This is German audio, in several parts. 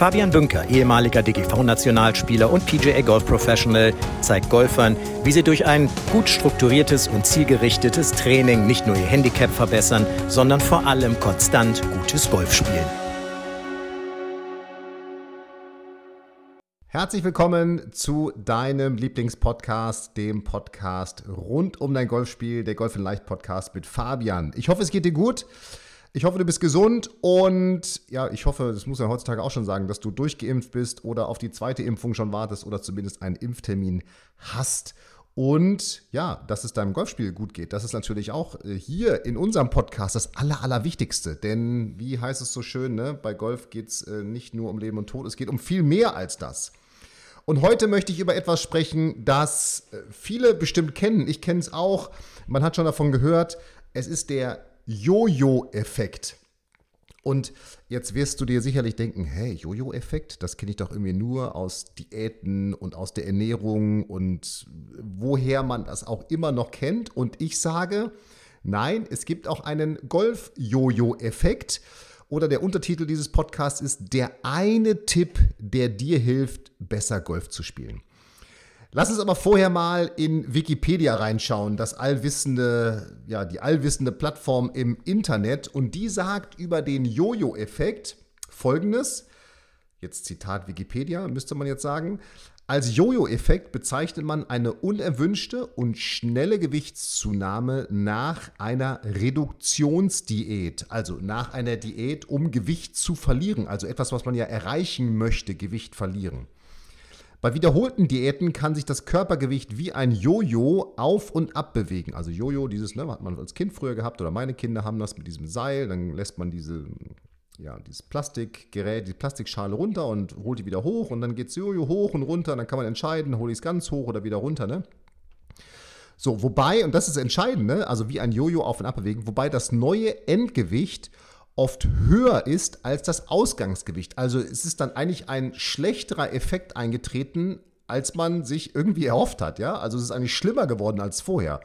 Fabian Bünker, ehemaliger DGV-Nationalspieler und PGA Golf Professional, zeigt Golfern, wie sie durch ein gut strukturiertes und zielgerichtetes Training nicht nur ihr Handicap verbessern, sondern vor allem konstant gutes Golf spielen. Herzlich willkommen zu deinem Lieblingspodcast, dem Podcast rund um dein Golfspiel, der Golf in Leicht Podcast mit Fabian. Ich hoffe, es geht dir gut. Ich hoffe, du bist gesund und ja, ich hoffe, das muss man heutzutage auch schon sagen, dass du durchgeimpft bist oder auf die zweite Impfung schon wartest oder zumindest einen Impftermin hast. Und ja, dass es deinem Golfspiel gut geht, das ist natürlich auch äh, hier in unserem Podcast das Aller, Allerwichtigste. Denn wie heißt es so schön, ne? bei Golf geht es äh, nicht nur um Leben und Tod, es geht um viel mehr als das. Und heute möchte ich über etwas sprechen, das äh, viele bestimmt kennen. Ich kenne es auch. Man hat schon davon gehört. Es ist der Jojo-Effekt. Und jetzt wirst du dir sicherlich denken, hey, Jojo-Effekt, das kenne ich doch irgendwie nur aus Diäten und aus der Ernährung und woher man das auch immer noch kennt. Und ich sage, nein, es gibt auch einen Golf-Jojo-Effekt. Oder der Untertitel dieses Podcasts ist der eine Tipp, der dir hilft, besser Golf zu spielen. Lass uns aber vorher mal in Wikipedia reinschauen, das allwissende, ja, die allwissende Plattform im Internet. Und die sagt über den Jojo-Effekt folgendes. Jetzt Zitat Wikipedia, müsste man jetzt sagen. Als Jojo-Effekt bezeichnet man eine unerwünschte und schnelle Gewichtszunahme nach einer Reduktionsdiät, also nach einer Diät, um Gewicht zu verlieren, also etwas, was man ja erreichen möchte, Gewicht verlieren. Bei wiederholten Diäten kann sich das Körpergewicht wie ein Jojo auf und ab bewegen. Also Jojo, dieses ne, hat man als Kind früher gehabt oder meine Kinder haben das mit diesem Seil. Dann lässt man diese, ja, dieses Plastikgerät, die Plastikschale runter und holt die wieder hoch und dann geht es Jojo hoch und runter. Und dann kann man entscheiden, hole ich es ganz hoch oder wieder runter. Ne? So, wobei, und das ist entscheidend, ne? also wie ein Jojo auf und ab bewegen, wobei das neue Endgewicht oft höher ist als das Ausgangsgewicht. Also es ist dann eigentlich ein schlechterer Effekt eingetreten, als man sich irgendwie erhofft hat. Ja? Also es ist eigentlich schlimmer geworden als vorher.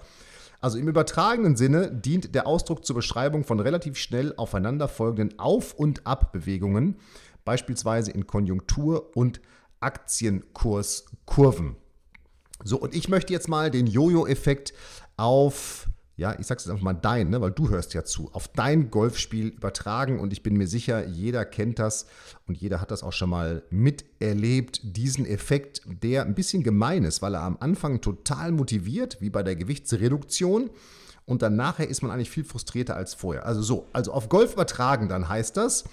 Also im übertragenen Sinne dient der Ausdruck zur Beschreibung von relativ schnell aufeinanderfolgenden Auf- und Abbewegungen, beispielsweise in Konjunktur- und Aktienkurskurven. So, und ich möchte jetzt mal den Jojo-Effekt auf ja, ich sag's jetzt einfach mal dein, ne, weil du hörst ja zu, auf dein Golfspiel übertragen und ich bin mir sicher, jeder kennt das und jeder hat das auch schon mal miterlebt, diesen Effekt, der ein bisschen gemein ist, weil er am Anfang total motiviert, wie bei der Gewichtsreduktion und dann nachher ist man eigentlich viel frustrierter als vorher. Also so, also auf Golf übertragen, dann heißt das,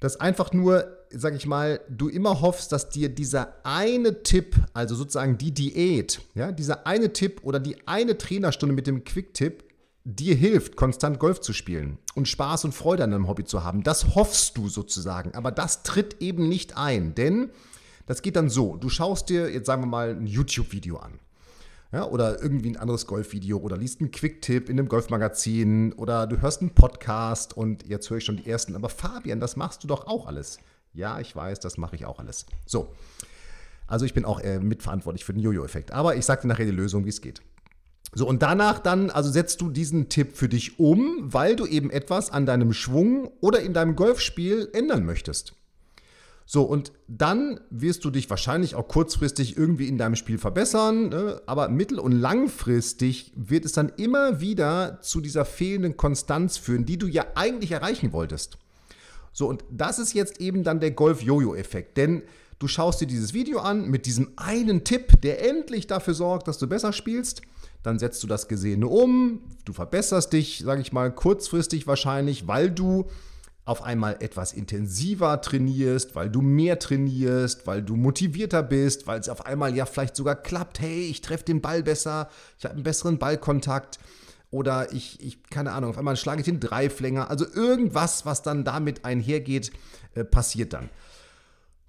dass einfach nur, sag ich mal, du immer hoffst, dass dir dieser eine Tipp, also sozusagen die Diät, ja, dieser eine Tipp oder die eine Trainerstunde mit dem Quick-Tipp dir hilft, konstant Golf zu spielen und Spaß und Freude an deinem Hobby zu haben. Das hoffst du sozusagen, aber das tritt eben nicht ein, denn das geht dann so, du schaust dir jetzt sagen wir mal ein YouTube-Video an ja, oder irgendwie ein anderes Golfvideo oder liest einen Quick-Tipp in einem Golfmagazin oder du hörst einen Podcast und jetzt höre ich schon die ersten. Aber Fabian, das machst du doch auch alles. Ja, ich weiß, das mache ich auch alles. So. Also ich bin auch äh, mitverantwortlich für den Jojo-Effekt. Aber ich sage dir nachher die Lösung, wie es geht. So, und danach dann, also setzt du diesen Tipp für dich um, weil du eben etwas an deinem Schwung oder in deinem Golfspiel ändern möchtest. So, und dann wirst du dich wahrscheinlich auch kurzfristig irgendwie in deinem Spiel verbessern, ne? aber mittel- und langfristig wird es dann immer wieder zu dieser fehlenden Konstanz führen, die du ja eigentlich erreichen wolltest. So, und das ist jetzt eben dann der Golf-Jojo-Effekt, denn du schaust dir dieses Video an mit diesem einen Tipp, der endlich dafür sorgt, dass du besser spielst. Dann setzt du das Gesehene um, du verbesserst dich, sage ich mal, kurzfristig wahrscheinlich, weil du auf einmal etwas intensiver trainierst, weil du mehr trainierst, weil du motivierter bist, weil es auf einmal ja vielleicht sogar klappt, hey, ich treffe den Ball besser, ich habe einen besseren Ballkontakt oder ich, ich, keine Ahnung, auf einmal schlage ich den Dreiflänger. Also irgendwas, was dann damit einhergeht, äh, passiert dann.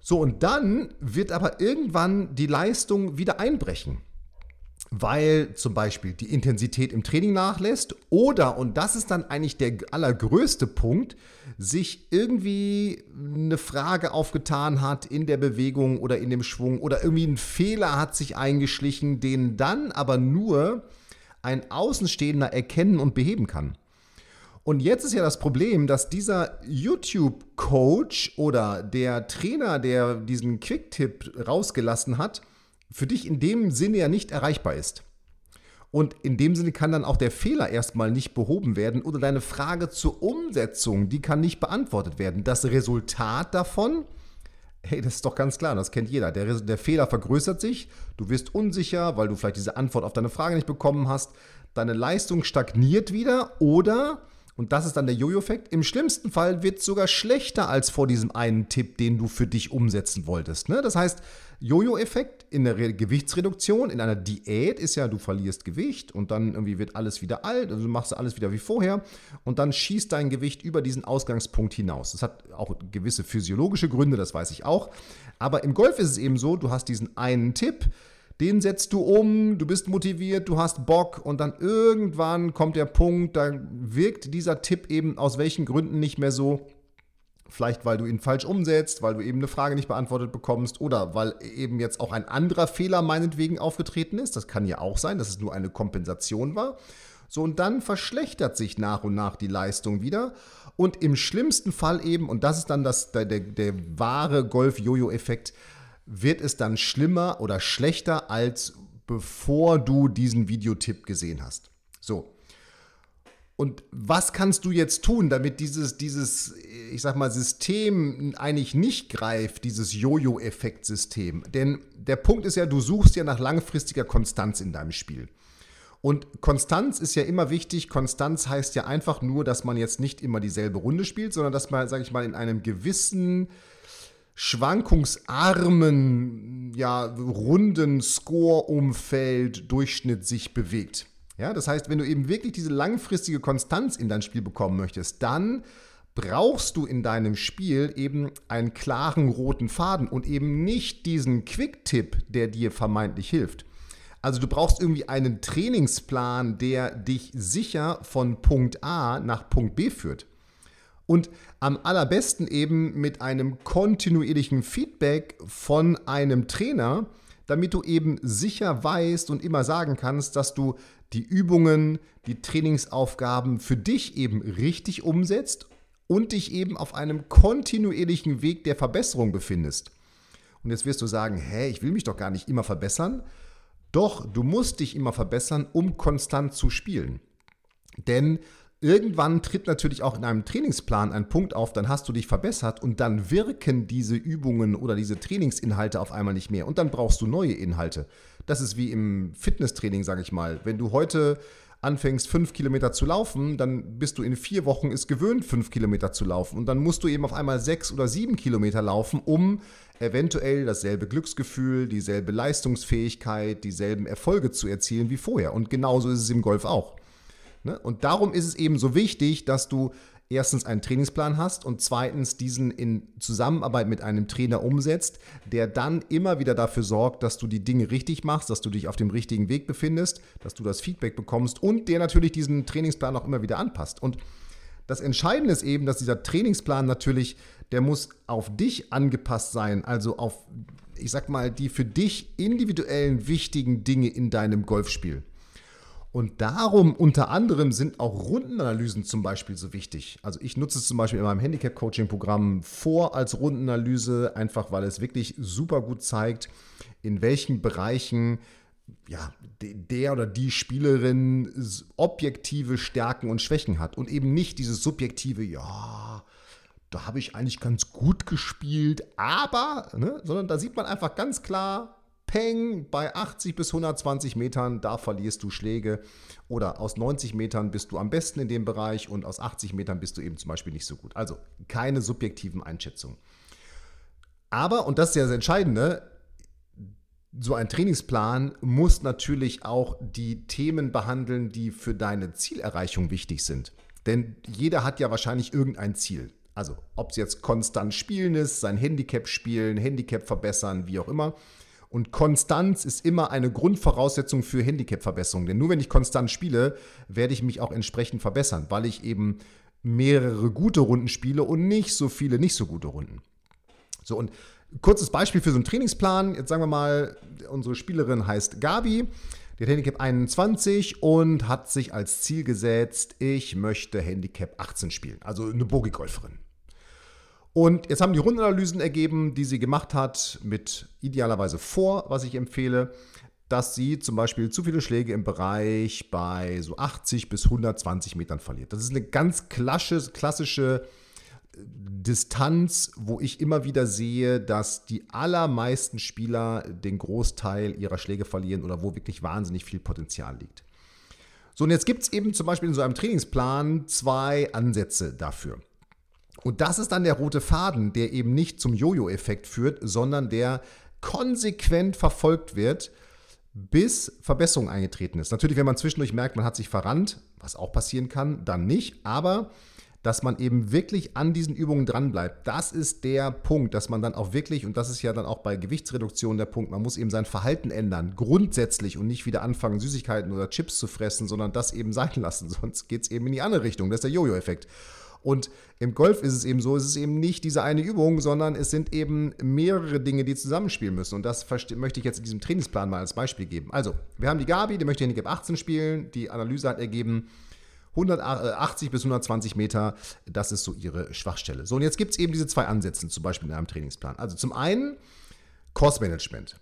So, und dann wird aber irgendwann die Leistung wieder einbrechen. weil zum Beispiel die Intensität im Training nachlässt oder, und das ist dann eigentlich der allergrößte Punkt, sich irgendwie eine Frage aufgetan hat in der Bewegung oder in dem Schwung oder irgendwie ein Fehler hat sich eingeschlichen, den dann aber nur ein Außenstehender erkennen und beheben kann. Und jetzt ist ja das Problem, dass dieser YouTube-Coach oder der Trainer, der diesen Quick-Tipp rausgelassen hat, für dich in dem Sinne ja nicht erreichbar ist. Und in dem Sinne kann dann auch der Fehler erstmal nicht behoben werden oder deine Frage zur Umsetzung, die kann nicht beantwortet werden. Das Resultat davon, hey, das ist doch ganz klar, das kennt jeder. Der, der Fehler vergrößert sich, du wirst unsicher, weil du vielleicht diese Antwort auf deine Frage nicht bekommen hast. Deine Leistung stagniert wieder oder und das ist dann der Jojo-Effekt. Im schlimmsten Fall wird es sogar schlechter als vor diesem einen Tipp, den du für dich umsetzen wolltest. Ne? Das heißt, Jojo-Effekt in der Gewichtsreduktion, in einer Diät ist ja, du verlierst Gewicht und dann irgendwie wird alles wieder alt, also du machst alles wieder wie vorher und dann schießt dein Gewicht über diesen Ausgangspunkt hinaus. Das hat auch gewisse physiologische Gründe, das weiß ich auch. Aber im Golf ist es eben so, du hast diesen einen Tipp, den setzt du um, du bist motiviert, du hast Bock und dann irgendwann kommt der Punkt, da wirkt dieser Tipp eben aus welchen Gründen nicht mehr so. Vielleicht weil du ihn falsch umsetzt, weil du eben eine Frage nicht beantwortet bekommst oder weil eben jetzt auch ein anderer Fehler meinetwegen aufgetreten ist. Das kann ja auch sein, dass es nur eine Kompensation war. So, und dann verschlechtert sich nach und nach die Leistung wieder. Und im schlimmsten Fall eben, und das ist dann das, der, der, der wahre Golf-Jojo-Effekt, wird es dann schlimmer oder schlechter, als bevor du diesen Videotipp gesehen hast. So. Und was kannst du jetzt tun, damit dieses, dieses, ich sag mal, System eigentlich nicht greift, dieses Jojo-Effekt-System? Denn der Punkt ist ja, du suchst ja nach langfristiger Konstanz in deinem Spiel. Und Konstanz ist ja immer wichtig. Konstanz heißt ja einfach nur, dass man jetzt nicht immer dieselbe Runde spielt, sondern dass man, sage ich mal, in einem gewissen schwankungsarmen, ja, runden Score-Umfeld Durchschnitt sich bewegt. Ja, das heißt, wenn du eben wirklich diese langfristige Konstanz in dein Spiel bekommen möchtest, dann brauchst du in deinem Spiel eben einen klaren roten Faden und eben nicht diesen Quick-Tipp, der dir vermeintlich hilft. Also du brauchst irgendwie einen Trainingsplan, der dich sicher von Punkt A nach Punkt B führt. Und am allerbesten eben mit einem kontinuierlichen Feedback von einem Trainer, damit du eben sicher weißt und immer sagen kannst, dass du die Übungen, die Trainingsaufgaben für dich eben richtig umsetzt und dich eben auf einem kontinuierlichen Weg der Verbesserung befindest. Und jetzt wirst du sagen, hä, ich will mich doch gar nicht immer verbessern. Doch, du musst dich immer verbessern, um konstant zu spielen. Denn Irgendwann tritt natürlich auch in einem Trainingsplan ein Punkt auf, dann hast du dich verbessert und dann wirken diese Übungen oder diese Trainingsinhalte auf einmal nicht mehr und dann brauchst du neue Inhalte. Das ist wie im Fitnesstraining, sage ich mal. Wenn du heute anfängst, fünf Kilometer zu laufen, dann bist du in vier Wochen es gewöhnt, fünf Kilometer zu laufen. Und dann musst du eben auf einmal sechs oder sieben Kilometer laufen, um eventuell dasselbe Glücksgefühl, dieselbe Leistungsfähigkeit, dieselben Erfolge zu erzielen wie vorher. Und genauso ist es im Golf auch. Ne? Und darum ist es eben so wichtig, dass du erstens einen Trainingsplan hast und zweitens diesen in Zusammenarbeit mit einem Trainer umsetzt, der dann immer wieder dafür sorgt, dass du die Dinge richtig machst, dass du dich auf dem richtigen Weg befindest, dass du das Feedback bekommst und der natürlich diesen Trainingsplan auch immer wieder anpasst. Und das Entscheidende ist eben, dass dieser Trainingsplan natürlich, der muss auf dich angepasst sein, also auf, ich sag mal, die für dich individuellen wichtigen Dinge in deinem Golfspiel. Und darum unter anderem sind auch Rundenanalysen zum Beispiel so wichtig. Also ich nutze es zum Beispiel in meinem Handicap-Coaching-Programm vor als Rundenanalyse, einfach weil es wirklich super gut zeigt, in welchen Bereichen ja, der oder die Spielerin objektive Stärken und Schwächen hat und eben nicht dieses subjektive, ja, da habe ich eigentlich ganz gut gespielt, aber, ne, sondern da sieht man einfach ganz klar, Peng, bei 80 bis 120 Metern, da verlierst du Schläge. Oder aus 90 Metern bist du am besten in dem Bereich und aus 80 Metern bist du eben zum Beispiel nicht so gut. Also keine subjektiven Einschätzungen. Aber, und das ist ja das Entscheidende, so ein Trainingsplan muss natürlich auch die Themen behandeln, die für deine Zielerreichung wichtig sind. Denn jeder hat ja wahrscheinlich irgendein Ziel. Also ob es jetzt konstant spielen ist, sein Handicap spielen, Handicap verbessern, wie auch immer. Und Konstanz ist immer eine Grundvoraussetzung für Handicap-Verbesserung. Denn nur wenn ich konstant spiele, werde ich mich auch entsprechend verbessern, weil ich eben mehrere gute Runden spiele und nicht so viele nicht so gute Runden. So, und kurzes Beispiel für so einen Trainingsplan. Jetzt sagen wir mal, unsere Spielerin heißt Gabi. Die hat Handicap 21 und hat sich als Ziel gesetzt, ich möchte Handicap 18 spielen. Also eine Bogi-Golferin. Und jetzt haben die Rundenanalysen ergeben, die sie gemacht hat, mit idealerweise vor, was ich empfehle, dass sie zum Beispiel zu viele Schläge im Bereich bei so 80 bis 120 Metern verliert. Das ist eine ganz klassische, klassische Distanz, wo ich immer wieder sehe, dass die allermeisten Spieler den Großteil ihrer Schläge verlieren oder wo wirklich wahnsinnig viel Potenzial liegt. So, und jetzt gibt es eben zum Beispiel in so einem Trainingsplan zwei Ansätze dafür. Und das ist dann der rote Faden, der eben nicht zum Jojo-Effekt führt, sondern der konsequent verfolgt wird, bis Verbesserung eingetreten ist. Natürlich, wenn man zwischendurch merkt, man hat sich verrannt, was auch passieren kann, dann nicht. Aber dass man eben wirklich an diesen Übungen dranbleibt. Das ist der Punkt, dass man dann auch wirklich, und das ist ja dann auch bei Gewichtsreduktion der Punkt, man muss eben sein Verhalten ändern, grundsätzlich und nicht wieder anfangen, Süßigkeiten oder Chips zu fressen, sondern das eben sein lassen. Sonst geht es eben in die andere Richtung. Das ist der Jojo-Effekt. Und im Golf ist es eben so, es ist eben nicht diese eine Übung, sondern es sind eben mehrere Dinge, die zusammenspielen müssen. Und das möchte ich jetzt in diesem Trainingsplan mal als Beispiel geben. Also, wir haben die Gabi, die möchte Handicap 18 spielen. Die Analyse hat ergeben, 180 bis 120 Meter, das ist so ihre Schwachstelle. So, und jetzt gibt es eben diese zwei Ansätze, zum Beispiel in einem Trainingsplan. Also zum einen Kursmanagement.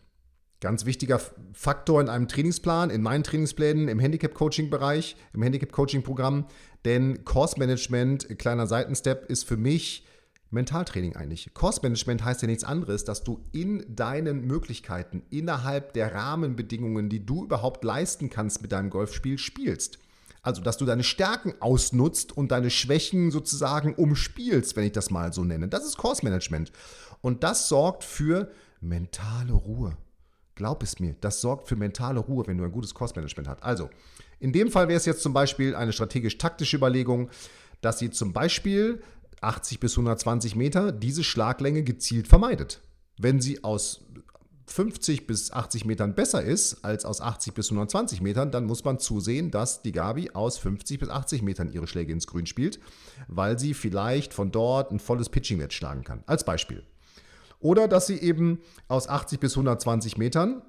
Ganz wichtiger Faktor in einem Trainingsplan, in meinen Trainingsplänen, im Handicap-Coaching-Bereich, im Handicap-Coaching-Programm. Denn Kursmanagement, kleiner Seitenstep, ist für mich Mentaltraining eigentlich. Kursmanagement heißt ja nichts anderes, dass du in deinen Möglichkeiten, innerhalb der Rahmenbedingungen, die du überhaupt leisten kannst mit deinem Golfspiel, spielst. Also, dass du deine Stärken ausnutzt und deine Schwächen sozusagen umspielst, wenn ich das mal so nenne. Das ist Course Management. Und das sorgt für mentale Ruhe. Glaub es mir, das sorgt für mentale Ruhe, wenn du ein gutes Course Management hast. Also, in dem Fall wäre es jetzt zum Beispiel eine strategisch-taktische Überlegung, dass sie zum Beispiel 80 bis 120 Meter diese Schlaglänge gezielt vermeidet. Wenn sie aus 50 bis 80 Metern besser ist als aus 80 bis 120 Metern, dann muss man zusehen, dass die Gabi aus 50 bis 80 Metern ihre Schläge ins Grün spielt, weil sie vielleicht von dort ein volles Pitching-Netz schlagen kann. Als Beispiel. Oder dass sie eben aus 80 bis 120 Metern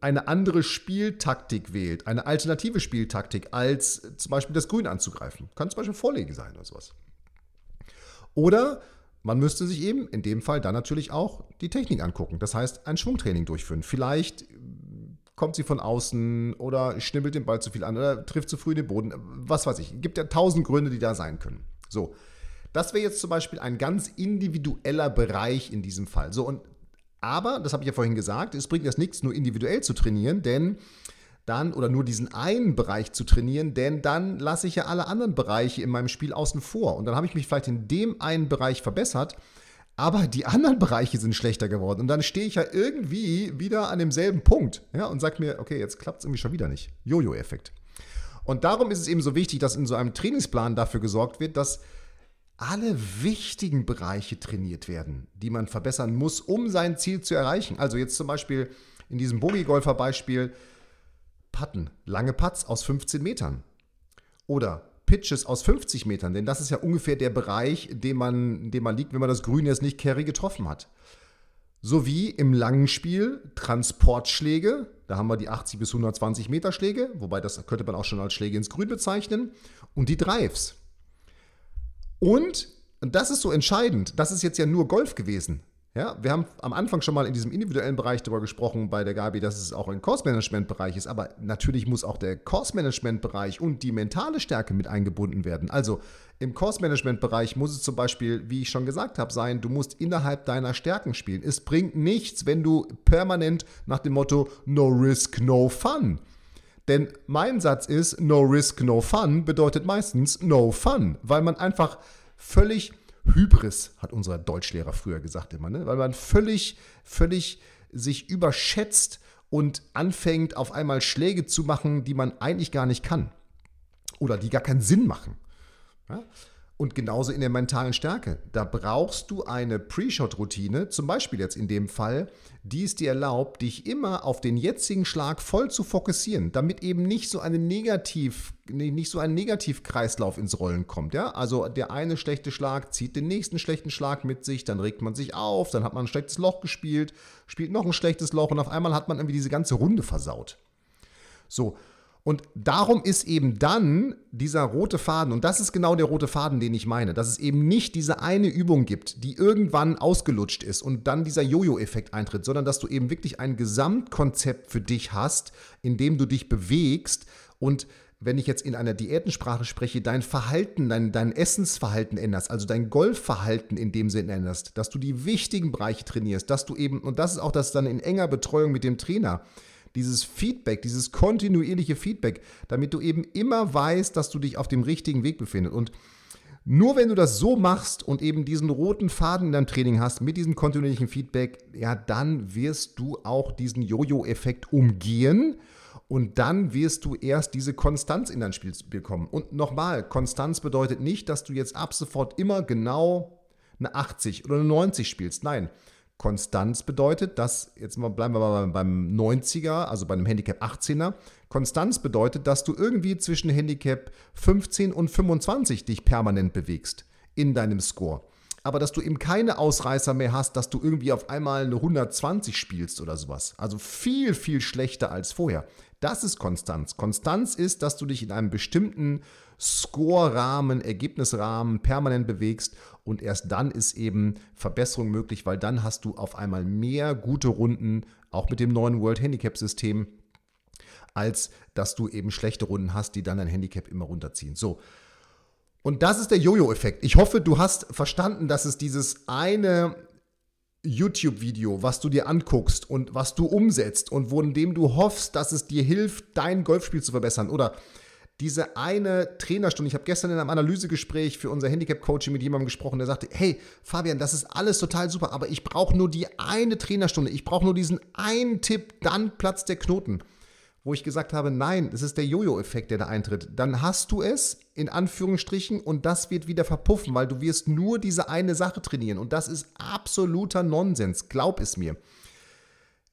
eine andere Spieltaktik wählt, eine alternative Spieltaktik, als zum Beispiel das Grün anzugreifen. Kann zum Beispiel Vorlege sein oder sowas. Oder man müsste sich eben in dem Fall dann natürlich auch die Technik angucken. Das heißt, ein Schwungtraining durchführen. Vielleicht kommt sie von außen oder schnibbelt den Ball zu viel an oder trifft zu früh den Boden. Was weiß ich. Es gibt ja tausend Gründe, die da sein können. So. Das wäre jetzt zum Beispiel ein ganz individueller Bereich in diesem Fall. So, und aber, das habe ich ja vorhin gesagt, es bringt jetzt nichts, nur individuell zu trainieren, denn dann oder nur diesen einen Bereich zu trainieren, denn dann lasse ich ja alle anderen Bereiche in meinem Spiel außen vor. Und dann habe ich mich vielleicht in dem einen Bereich verbessert, aber die anderen Bereiche sind schlechter geworden. Und dann stehe ich ja irgendwie wieder an demselben Punkt ja, und sage mir, okay, jetzt klappt es irgendwie schon wieder nicht. Jojo-Effekt. Und darum ist es eben so wichtig, dass in so einem Trainingsplan dafür gesorgt wird, dass alle wichtigen Bereiche trainiert werden, die man verbessern muss, um sein Ziel zu erreichen. Also jetzt zum Beispiel in diesem Bogi-Golfer-Beispiel, Putten, lange Putts aus 15 Metern. Oder Pitches aus 50 Metern, denn das ist ja ungefähr der Bereich, in dem man, in dem man liegt, wenn man das Grün jetzt nicht carry getroffen hat. Sowie im langen Spiel Transportschläge, da haben wir die 80 bis 120 Meter Schläge, wobei das könnte man auch schon als Schläge ins Grün bezeichnen, und die Drives. Und, und das ist so entscheidend, das ist jetzt ja nur Golf gewesen. Ja, wir haben am Anfang schon mal in diesem individuellen Bereich darüber gesprochen bei der Gabi, dass es auch ein Course-Management-Bereich ist, aber natürlich muss auch der Course-Management-Bereich und die mentale Stärke mit eingebunden werden. Also im Course-Management-Bereich muss es zum Beispiel, wie ich schon gesagt habe, sein, du musst innerhalb deiner Stärken spielen. Es bringt nichts, wenn du permanent nach dem Motto No Risk, No Fun. Denn mein Satz ist, No Risk, No Fun bedeutet meistens No Fun, weil man einfach völlig Hybris, hat unser Deutschlehrer früher gesagt immer, ne? weil man völlig, völlig sich überschätzt und anfängt auf einmal Schläge zu machen, die man eigentlich gar nicht kann oder die gar keinen Sinn machen. Ja? Und genauso in der mentalen Stärke. Da brauchst du eine Pre-Shot-Routine, zum Beispiel jetzt in dem Fall, die es dir erlaubt, dich immer auf den jetzigen Schlag voll zu fokussieren, damit eben nicht so, eine Negativ, nicht so ein Negativkreislauf ins Rollen kommt. Ja? Also der eine schlechte Schlag zieht den nächsten schlechten Schlag mit sich, dann regt man sich auf, dann hat man ein schlechtes Loch gespielt, spielt noch ein schlechtes Loch und auf einmal hat man irgendwie diese ganze Runde versaut. So, und darum ist eben dann dieser rote Faden, und das ist genau der rote Faden, den ich meine, dass es eben nicht diese eine Übung gibt, die irgendwann ausgelutscht ist und dann dieser Jojo-Effekt eintritt, sondern dass du eben wirklich ein Gesamtkonzept für dich hast, in dem du dich bewegst. Und wenn ich jetzt in einer Diätensprache spreche, dein Verhalten, dein, dein Essensverhalten änderst, also dein Golfverhalten in dem Sinn änderst, dass du die wichtigen Bereiche trainierst, dass du eben, und das ist auch das dann in enger Betreuung mit dem Trainer, dieses Feedback, dieses kontinuierliche Feedback, damit du eben immer weißt, dass du dich auf dem richtigen Weg befindest. Und nur wenn du das so machst und eben diesen roten Faden in deinem Training hast, mit diesem kontinuierlichen Feedback, ja, dann wirst du auch diesen Jojo-Effekt umgehen und dann wirst du erst diese Konstanz in dein Spiel bekommen. Und nochmal, Konstanz bedeutet nicht, dass du jetzt ab sofort immer genau eine 80 oder eine 90 spielst. Nein, Konstanz bedeutet, dass, jetzt bleiben wir mal beim 90er, also bei einem Handicap 18er. Konstanz bedeutet, dass du irgendwie zwischen Handicap 15 und 25 dich permanent bewegst in deinem Score. Aber dass du eben keine Ausreißer mehr hast, dass du irgendwie auf einmal eine 120 spielst oder sowas. Also viel, viel schlechter als vorher. Das ist Konstanz. Konstanz ist, dass du dich in einem bestimmten Score-Rahmen, Ergebnisrahmen permanent bewegst und erst dann ist eben Verbesserung möglich, weil dann hast du auf einmal mehr gute Runden, auch mit dem neuen World Handicap System, als dass du eben schlechte Runden hast, die dann dein Handicap immer runterziehen. So. Und das ist der Jojo-Effekt. Ich hoffe, du hast verstanden, dass es dieses eine YouTube-Video, was du dir anguckst und was du umsetzt und von dem du hoffst, dass es dir hilft, dein Golfspiel zu verbessern oder diese eine Trainerstunde. Ich habe gestern in einem Analysegespräch für unser Handicap-Coaching mit jemandem gesprochen, der sagte, hey Fabian, das ist alles total super, aber ich brauche nur die eine Trainerstunde. Ich brauche nur diesen einen Tipp, dann platzt der Knoten. Wo ich gesagt habe, nein, das ist der Jojo-Effekt, der da eintritt. Dann hast du es, in Anführungsstrichen, und das wird wieder verpuffen, weil du wirst nur diese eine Sache trainieren. Und das ist absoluter Nonsens. Glaub es mir.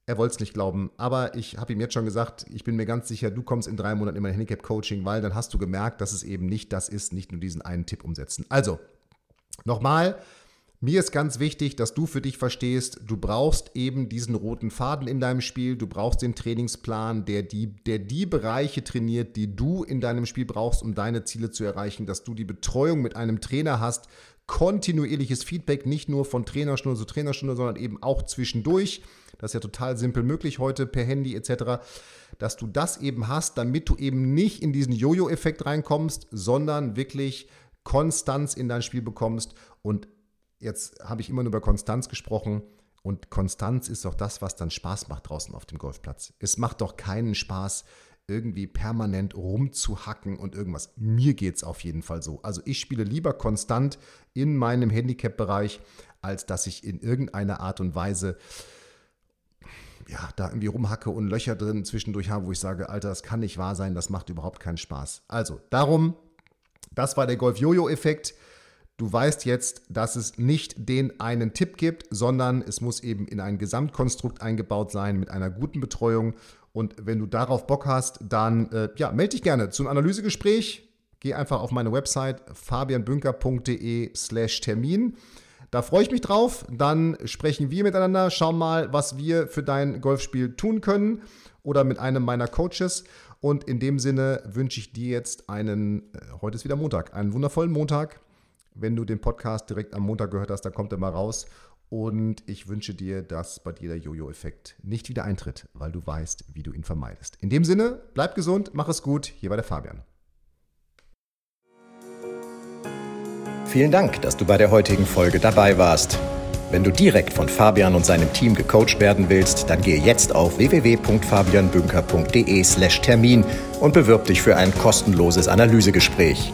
Er wollte es nicht glauben, aber ich habe ihm jetzt schon gesagt, ich bin mir ganz sicher, du kommst in drei Monaten in mein Handicap-Coaching, weil dann hast du gemerkt, dass es eben nicht das ist, nicht nur diesen einen Tipp umsetzen. Also, nochmal, mir ist ganz wichtig, dass du für dich verstehst, du brauchst eben diesen roten Faden in deinem Spiel, du brauchst den Trainingsplan, der die, der die Bereiche trainiert, die du in deinem Spiel brauchst, um deine Ziele zu erreichen, dass du die Betreuung mit einem Trainer hast, kontinuierliches Feedback, nicht nur von Trainerstunde zu Trainerstunde, sondern eben auch zwischendurch. Das ist ja total simpel möglich heute per Handy etc., dass du das eben hast, damit du eben nicht in diesen Jojo-Effekt reinkommst, sondern wirklich Konstanz in dein Spiel bekommst. Und jetzt habe ich immer nur über Konstanz gesprochen. Und Konstanz ist doch das, was dann Spaß macht draußen auf dem Golfplatz. Es macht doch keinen Spaß, irgendwie permanent rumzuhacken und irgendwas. Mir geht es auf jeden Fall so. Also ich spiele lieber konstant in meinem Handicap-Bereich, als dass ich in irgendeiner Art und Weise ja, da irgendwie rumhacke und Löcher drin zwischendurch habe, wo ich sage, Alter, das kann nicht wahr sein, das macht überhaupt keinen Spaß. Also, darum, das war der Golf-Jojo-Effekt. Du weißt jetzt, dass es nicht den einen Tipp gibt, sondern es muss eben in ein Gesamtkonstrukt eingebaut sein mit einer guten Betreuung und wenn du darauf Bock hast, dann äh, ja, melde dich gerne zum Analysegespräch. Geh einfach auf meine Website fabianbünker.de slash Termin. Da freue ich mich drauf. Dann sprechen wir miteinander, schauen mal, was wir für dein Golfspiel tun können oder mit einem meiner Coaches. Und in dem Sinne wünsche ich dir jetzt einen, äh, heute ist wieder Montag, einen wundervollen Montag. Wenn du den Podcast direkt am Montag gehört hast, dann kommt er mal raus. Und ich wünsche dir, dass bei dir der Jojo-Effekt nicht wieder eintritt, weil du weißt, wie du ihn vermeidest. In dem Sinne, bleib gesund, mach es gut. Hier war der Fabian. Vielen Dank, dass du bei der heutigen Folge dabei warst. Wenn du direkt von Fabian und seinem Team gecoacht werden willst, dann gehe jetzt auf www.fabianbünker.de/termin und bewirb dich für ein kostenloses Analysegespräch.